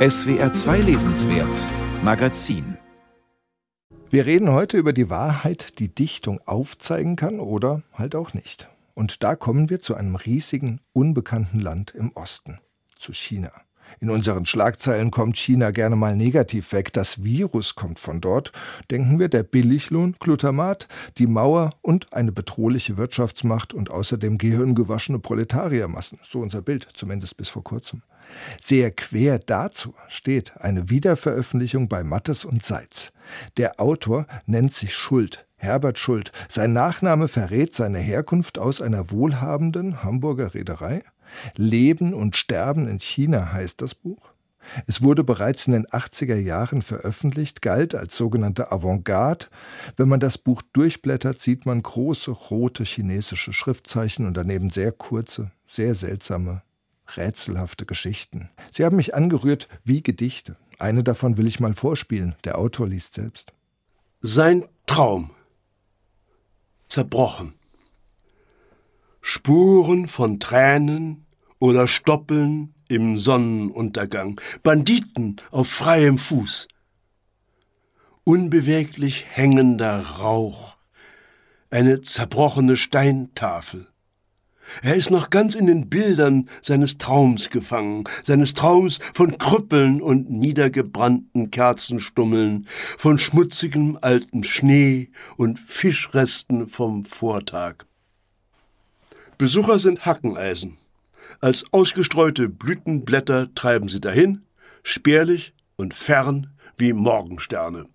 SWR 2 Lesenswert Magazin Wir reden heute über die Wahrheit, die Dichtung aufzeigen kann oder halt auch nicht. Und da kommen wir zu einem riesigen, unbekannten Land im Osten, zu China. In unseren Schlagzeilen kommt China gerne mal negativ weg. Das Virus kommt von dort. Denken wir der Billiglohn, Glutamat, die Mauer und eine bedrohliche Wirtschaftsmacht und außerdem gehirngewaschene Proletariermassen. So unser Bild, zumindest bis vor kurzem. Sehr quer dazu steht eine Wiederveröffentlichung bei Mattes und Seitz. Der Autor nennt sich Schuld, Herbert Schuld. Sein Nachname verrät seine Herkunft aus einer wohlhabenden Hamburger Reederei. Leben und Sterben in China heißt das Buch. Es wurde bereits in den 80er Jahren veröffentlicht, galt als sogenannte Avantgarde. Wenn man das Buch durchblättert, sieht man große rote chinesische Schriftzeichen und daneben sehr kurze, sehr seltsame, rätselhafte Geschichten. Sie haben mich angerührt wie Gedichte. Eine davon will ich mal vorspielen. Der Autor liest selbst. Sein Traum. Zerbrochen. Spuren von Tränen oder Stoppeln im Sonnenuntergang, Banditen auf freiem Fuß, unbeweglich hängender Rauch, eine zerbrochene Steintafel. Er ist noch ganz in den Bildern seines Traums gefangen, seines Traums von Krüppeln und niedergebrannten Kerzenstummeln, von schmutzigem altem Schnee und Fischresten vom Vortag. Besucher sind Hackeneisen. Als ausgestreute Blütenblätter treiben sie dahin, spärlich und fern wie Morgensterne.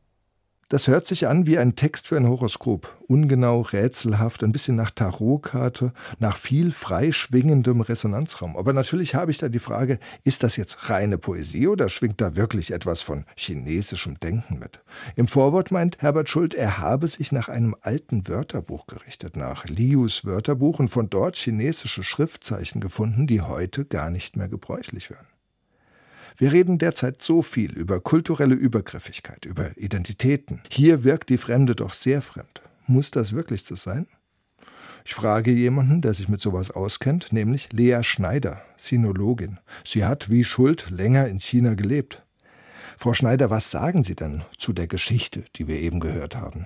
Das hört sich an wie ein Text für ein Horoskop. Ungenau, rätselhaft, ein bisschen nach Tarotkarte, nach viel freischwingendem Resonanzraum. Aber natürlich habe ich da die Frage, ist das jetzt reine Poesie oder schwingt da wirklich etwas von chinesischem Denken mit? Im Vorwort meint Herbert Schuld, er habe sich nach einem alten Wörterbuch gerichtet, nach Lius Wörterbuch und von dort chinesische Schriftzeichen gefunden, die heute gar nicht mehr gebräuchlich wären. Wir reden derzeit so viel über kulturelle Übergriffigkeit, über Identitäten. Hier wirkt die Fremde doch sehr fremd. Muss das wirklich so sein? Ich frage jemanden, der sich mit sowas auskennt, nämlich Lea Schneider, Sinologin. Sie hat wie Schuld länger in China gelebt. Frau Schneider, was sagen Sie denn zu der Geschichte, die wir eben gehört haben?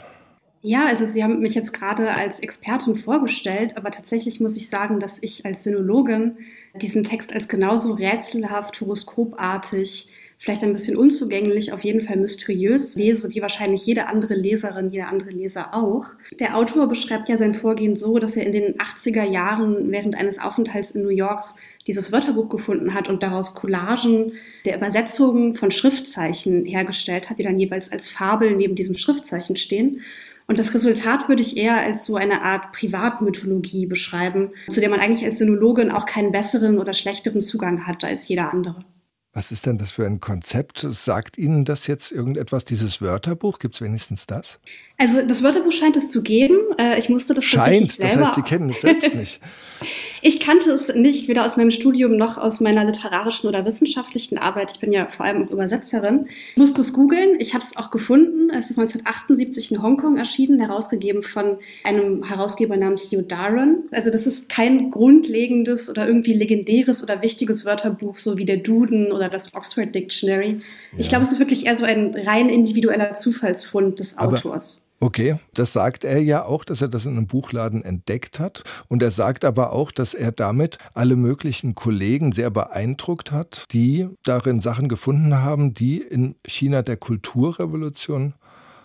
Ja, also Sie haben mich jetzt gerade als Expertin vorgestellt, aber tatsächlich muss ich sagen, dass ich als Sinologin diesen Text als genauso rätselhaft, horoskopartig, vielleicht ein bisschen unzugänglich, auf jeden Fall mysteriös lese, wie wahrscheinlich jede andere Leserin, jeder andere Leser auch. Der Autor beschreibt ja sein Vorgehen so, dass er in den 80er Jahren während eines Aufenthalts in New York dieses Wörterbuch gefunden hat und daraus Collagen der Übersetzungen von Schriftzeichen hergestellt hat, die dann jeweils als Fabel neben diesem Schriftzeichen stehen. Und das Resultat würde ich eher als so eine Art Privatmythologie beschreiben, zu der man eigentlich als Sinologin auch keinen besseren oder schlechteren Zugang hat als jeder andere. Was ist denn das für ein Konzept? Sagt Ihnen das jetzt irgendetwas, dieses Wörterbuch? Gibt es wenigstens das? Also das Wörterbuch scheint es zu geben. Äh, ich musste das Scheint, selber das heißt, Sie kennen es selbst nicht. ich kannte es nicht, weder aus meinem Studium noch aus meiner literarischen oder wissenschaftlichen Arbeit. Ich bin ja vor allem Übersetzerin. Ich musste es googeln. Ich habe es auch gefunden. Es ist 1978 in Hongkong erschienen, herausgegeben von einem Herausgeber namens Hugh Darren. Also das ist kein grundlegendes oder irgendwie legendäres oder wichtiges Wörterbuch, so wie der Duden oder das Oxford Dictionary. Ja. Ich glaube, es ist wirklich eher so ein rein individueller Zufallsfund des Autors. Aber Okay, das sagt er ja auch, dass er das in einem Buchladen entdeckt hat. Und er sagt aber auch, dass er damit alle möglichen Kollegen sehr beeindruckt hat, die darin Sachen gefunden haben, die in China der Kulturrevolution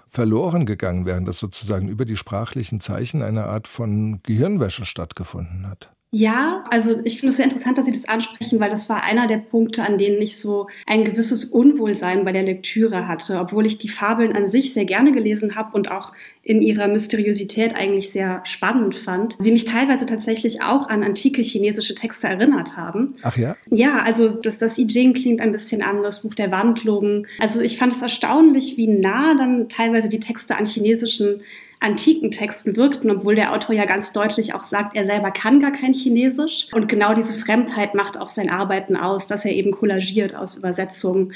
verloren gegangen wären, dass sozusagen über die sprachlichen Zeichen eine Art von Gehirnwäsche stattgefunden hat. Ja, also ich finde es sehr interessant, dass Sie das ansprechen, weil das war einer der Punkte, an denen ich so ein gewisses Unwohlsein bei der Lektüre hatte, obwohl ich die Fabeln an sich sehr gerne gelesen habe und auch in ihrer Mysteriosität eigentlich sehr spannend fand. Sie mich teilweise tatsächlich auch an antike chinesische Texte erinnert haben. Ach ja? Ja, also das, das I Ching klingt ein bisschen an, das Buch der Wandlungen. Also ich fand es erstaunlich, wie nah dann teilweise die Texte an chinesischen antiken Texten wirkten, obwohl der Autor ja ganz deutlich auch sagt, er selber kann gar kein Chinesisch. Und genau diese Fremdheit macht auch sein Arbeiten aus, dass er eben kollagiert aus Übersetzungen.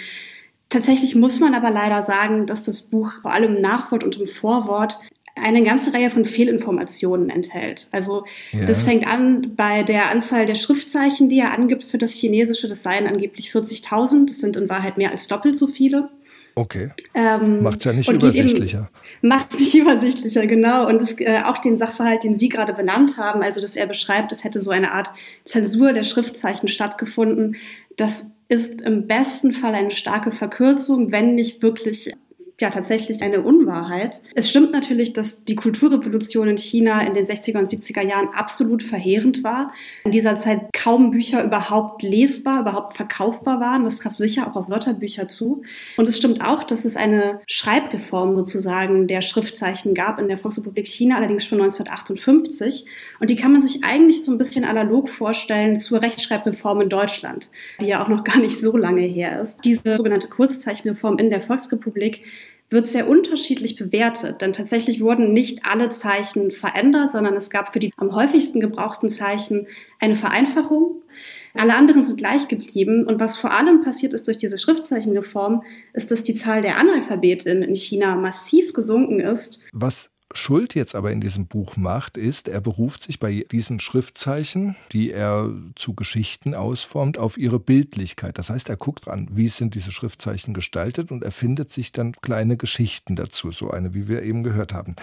Tatsächlich muss man aber leider sagen, dass das Buch vor allem im Nachwort und im Vorwort eine ganze Reihe von Fehlinformationen enthält. Also ja. das fängt an bei der Anzahl der Schriftzeichen, die er angibt für das Chinesische. Das seien angeblich 40.000. Das sind in Wahrheit mehr als doppelt so viele. Okay. Ähm, macht es ja nicht übersichtlicher. Macht es nicht übersichtlicher, genau. Und das, äh, auch den Sachverhalt, den Sie gerade benannt haben, also dass er beschreibt, es hätte so eine Art Zensur der Schriftzeichen stattgefunden, das ist im besten Fall eine starke Verkürzung, wenn nicht wirklich ja tatsächlich eine Unwahrheit. Es stimmt natürlich, dass die Kulturrevolution in China in den 60er und 70er Jahren absolut verheerend war. In dieser Zeit kaum Bücher überhaupt lesbar, überhaupt verkaufbar waren. Das traf sicher auch auf Wörterbücher zu. Und es stimmt auch, dass es eine Schreibreform sozusagen der Schriftzeichen gab in der Volksrepublik China, allerdings schon 1958. Und die kann man sich eigentlich so ein bisschen analog vorstellen zur Rechtschreibreform in Deutschland, die ja auch noch gar nicht so lange her ist. Diese sogenannte Kurzzeichenreform in der Volksrepublik wird sehr unterschiedlich bewertet, denn tatsächlich wurden nicht alle Zeichen verändert, sondern es gab für die am häufigsten gebrauchten Zeichen eine Vereinfachung. Alle anderen sind gleich geblieben. Und was vor allem passiert ist durch diese Schriftzeichenreform, ist, dass die Zahl der Analphabetinnen in China massiv gesunken ist. Was Schuld jetzt aber in diesem Buch macht, ist, er beruft sich bei diesen Schriftzeichen, die er zu Geschichten ausformt, auf ihre Bildlichkeit. Das heißt, er guckt an, wie sind diese Schriftzeichen gestaltet und erfindet sich dann kleine Geschichten dazu, so eine, wie wir eben gehört haben.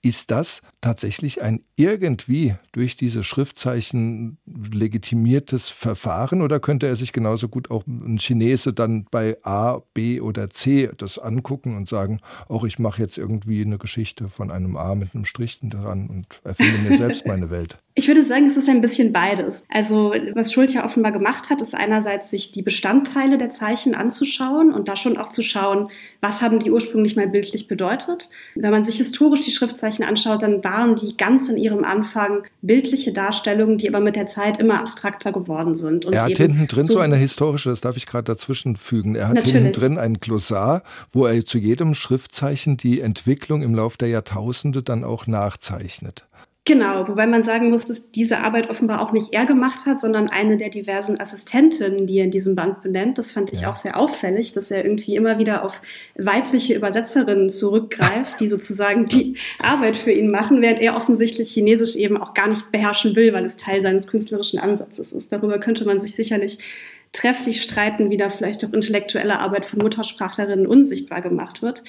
Ist das tatsächlich ein irgendwie durch diese Schriftzeichen legitimiertes Verfahren oder könnte er sich genauso gut auch ein Chinese dann bei A, B oder C das angucken und sagen, auch ich mache jetzt irgendwie eine Geschichte von einem einem A mit einem Strich dran und erfinde mir selbst meine Welt. Ich würde sagen, es ist ein bisschen beides. Also, was Schult ja offenbar gemacht hat, ist einerseits sich die Bestandteile der Zeichen anzuschauen und da schon auch zu schauen, was haben die ursprünglich mal bildlich bedeutet. Wenn man sich historisch die Schriftzeichen anschaut, dann waren die ganz in ihrem Anfang bildliche Darstellungen, die aber mit der Zeit immer abstrakter geworden sind. Und er hat hinten drin so, so, eine historische, das darf ich gerade dazwischen fügen, er hat hinten drin ein Glossar, wo er zu jedem Schriftzeichen die Entwicklung im Laufe der Jahrtausende dann auch nachzeichnet. Genau, wobei man sagen muss, dass diese Arbeit offenbar auch nicht er gemacht hat, sondern eine der diversen Assistentinnen, die er in diesem Band benennt. Das fand ich ja. auch sehr auffällig, dass er irgendwie immer wieder auf weibliche Übersetzerinnen zurückgreift, die sozusagen die Arbeit für ihn machen, während er offensichtlich Chinesisch eben auch gar nicht beherrschen will, weil es Teil seines künstlerischen Ansatzes ist. Darüber könnte man sich sicherlich trefflich streiten, wie da vielleicht auch intellektuelle Arbeit von Muttersprachlerinnen unsichtbar gemacht wird.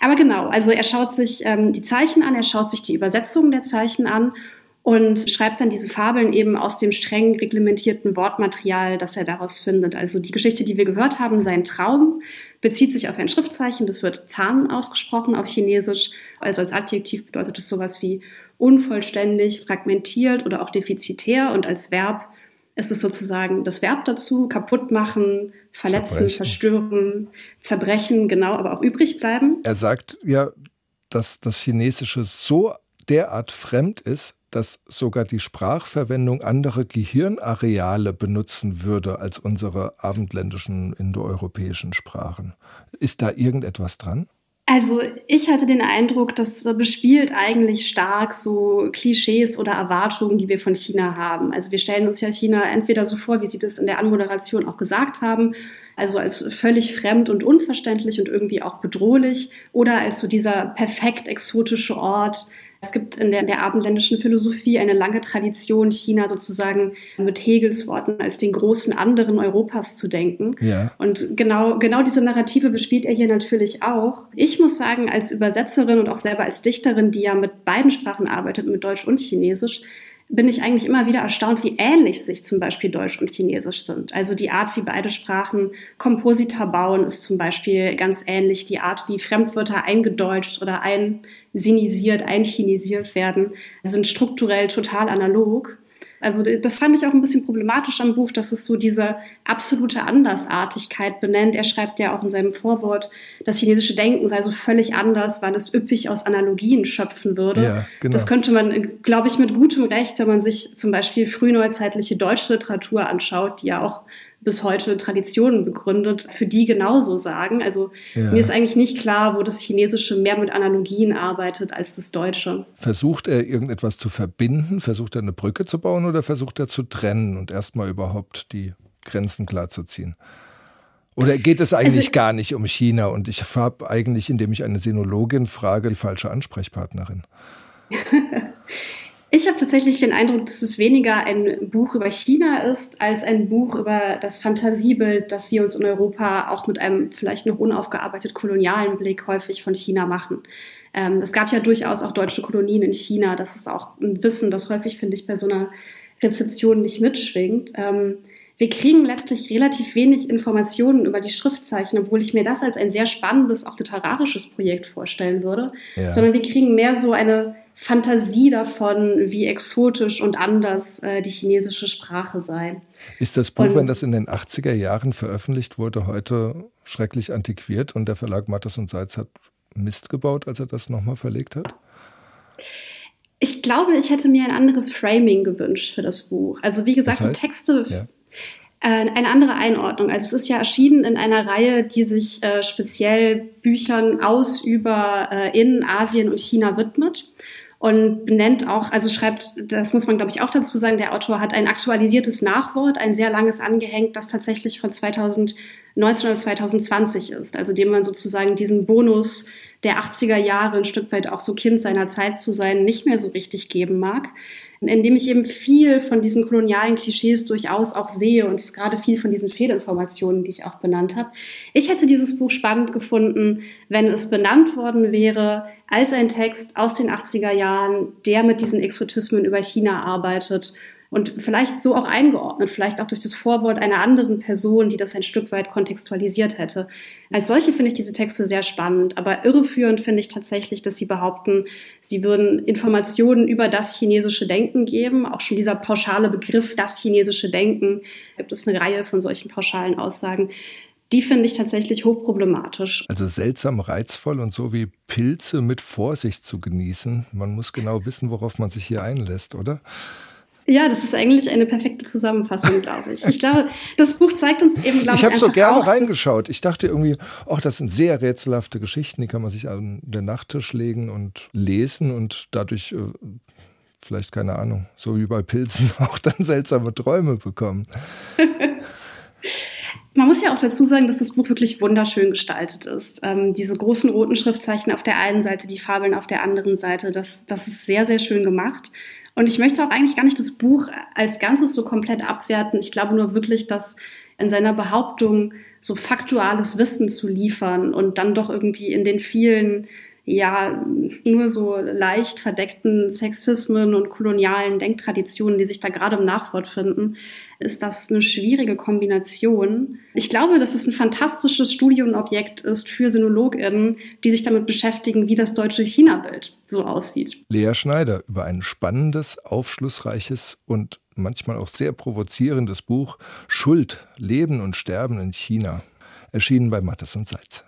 Aber genau, also er schaut sich ähm, die Zeichen an, er schaut sich die Übersetzung der Zeichen an und schreibt dann diese Fabeln eben aus dem streng reglementierten Wortmaterial, das er daraus findet. Also die Geschichte, die wir gehört haben, sein Traum, bezieht sich auf ein Schriftzeichen, das wird Zahn ausgesprochen auf Chinesisch. Also als Adjektiv bedeutet es sowas wie unvollständig, fragmentiert oder auch defizitär und als Verb ist es sozusagen das Verb dazu, kaputt machen, verletzen, zerbrechen. zerstören, zerbrechen, genau, aber auch übrig bleiben. Er sagt ja, dass das Chinesische so derart fremd ist, dass sogar die Sprachverwendung andere Gehirnareale benutzen würde als unsere abendländischen indoeuropäischen Sprachen. Ist da irgendetwas dran? Also ich hatte den Eindruck, das bespielt eigentlich stark so Klischees oder Erwartungen, die wir von China haben. Also wir stellen uns ja China entweder so vor, wie Sie das in der Anmoderation auch gesagt haben, also als völlig fremd und unverständlich und irgendwie auch bedrohlich, oder als so dieser perfekt exotische Ort, es gibt in der, in der abendländischen Philosophie eine lange Tradition, China sozusagen mit Hegels Worten als den großen anderen Europas zu denken. Ja. Und genau, genau diese Narrative bespielt er hier natürlich auch. Ich muss sagen, als Übersetzerin und auch selber als Dichterin, die ja mit beiden Sprachen arbeitet, mit Deutsch und Chinesisch, bin ich eigentlich immer wieder erstaunt, wie ähnlich sich zum Beispiel Deutsch und Chinesisch sind. Also die Art, wie beide Sprachen Komposita bauen, ist zum Beispiel ganz ähnlich. Die Art, wie Fremdwörter eingedeutscht oder einsinisiert, einchinesiert werden, sind strukturell total analog. Also das fand ich auch ein bisschen problematisch am Buch, dass es so diese absolute Andersartigkeit benennt. Er schreibt ja auch in seinem Vorwort, das chinesische Denken sei so völlig anders, weil es üppig aus Analogien schöpfen würde. Ja, genau. Das könnte man, glaube ich, mit gutem Recht, wenn man sich zum Beispiel frühneuzeitliche deutsche Literatur anschaut, die ja auch bis heute Traditionen begründet, für die genauso sagen. Also ja. mir ist eigentlich nicht klar, wo das Chinesische mehr mit Analogien arbeitet als das Deutsche. Versucht er irgendetwas zu verbinden? Versucht er eine Brücke zu bauen oder versucht er zu trennen und erstmal überhaupt die Grenzen klar zu ziehen? Oder geht es eigentlich also, gar nicht um China? Und ich habe eigentlich, indem ich eine Sinologin frage, die falsche Ansprechpartnerin. Ich habe tatsächlich den Eindruck, dass es weniger ein Buch über China ist, als ein Buch über das Fantasiebild, das wir uns in Europa auch mit einem vielleicht noch unaufgearbeitet kolonialen Blick häufig von China machen. Ähm, es gab ja durchaus auch deutsche Kolonien in China. Das ist auch ein Wissen, das häufig, finde ich, bei so einer Rezeption nicht mitschwingt. Ähm, wir kriegen letztlich relativ wenig Informationen über die Schriftzeichen, obwohl ich mir das als ein sehr spannendes, auch literarisches Projekt vorstellen würde, ja. sondern wir kriegen mehr so eine Fantasie davon, wie exotisch und anders äh, die chinesische Sprache sei. Ist das Buch, und, wenn das in den 80er Jahren veröffentlicht wurde, heute schrecklich antiquiert und der Verlag Mattes und Seitz hat Mist gebaut, als er das nochmal verlegt hat? Ich glaube, ich hätte mir ein anderes Framing gewünscht für das Buch. Also wie gesagt, das heißt, die Texte ja. Äh, eine andere Einordnung. Also es ist ja erschienen in einer Reihe, die sich äh, speziell Büchern aus, über, äh, in Asien und China widmet und nennt auch, also schreibt, das muss man glaube ich auch dazu sagen, der Autor hat ein aktualisiertes Nachwort, ein sehr langes angehängt, das tatsächlich von 2019 oder 2020 ist, also dem man sozusagen diesen Bonus der 80er Jahre ein Stück weit auch so Kind seiner Zeit zu sein, nicht mehr so richtig geben mag in dem ich eben viel von diesen kolonialen Klischees durchaus auch sehe und gerade viel von diesen Fehlinformationen, die ich auch benannt habe. Ich hätte dieses Buch spannend gefunden, wenn es benannt worden wäre als ein Text aus den 80er Jahren, der mit diesen Exotismen über China arbeitet und vielleicht so auch eingeordnet, vielleicht auch durch das Vorwort einer anderen Person, die das ein Stück weit kontextualisiert hätte. Als solche finde ich diese Texte sehr spannend, aber irreführend finde ich tatsächlich, dass sie behaupten, sie würden Informationen über das chinesische Denken geben. Auch schon dieser pauschale Begriff, das chinesische Denken, gibt es eine Reihe von solchen pauschalen Aussagen. Die finde ich tatsächlich hochproblematisch. Also seltsam reizvoll und so wie Pilze mit Vorsicht zu genießen. Man muss genau wissen, worauf man sich hier einlässt, oder? Ja, das ist eigentlich eine perfekte Zusammenfassung, glaube ich. Ich glaube, das Buch zeigt uns eben, glaube ich. Ich habe so gerne auch, reingeschaut. Ich dachte irgendwie, ach, das sind sehr rätselhafte Geschichten, die kann man sich an den Nachttisch legen und lesen und dadurch äh, vielleicht, keine Ahnung, so wie bei Pilzen auch dann seltsame Träume bekommen. Man muss ja auch dazu sagen, dass das Buch wirklich wunderschön gestaltet ist. Ähm, diese großen roten Schriftzeichen auf der einen Seite, die Fabeln auf der anderen Seite, das, das ist sehr, sehr schön gemacht. Und ich möchte auch eigentlich gar nicht das Buch als Ganzes so komplett abwerten. Ich glaube nur wirklich, dass in seiner Behauptung so faktuales Wissen zu liefern und dann doch irgendwie in den vielen ja nur so leicht verdeckten Sexismen und kolonialen Denktraditionen, die sich da gerade im Nachwort finden, ist das eine schwierige Kombination. Ich glaube, dass es ein fantastisches Studienobjekt ist für SinologInnen, die sich damit beschäftigen, wie das deutsche China-Bild so aussieht. Lea Schneider über ein spannendes, aufschlussreiches und manchmal auch sehr provozierendes Buch Schuld, Leben und Sterben in China, erschienen bei Mattes und Seitz.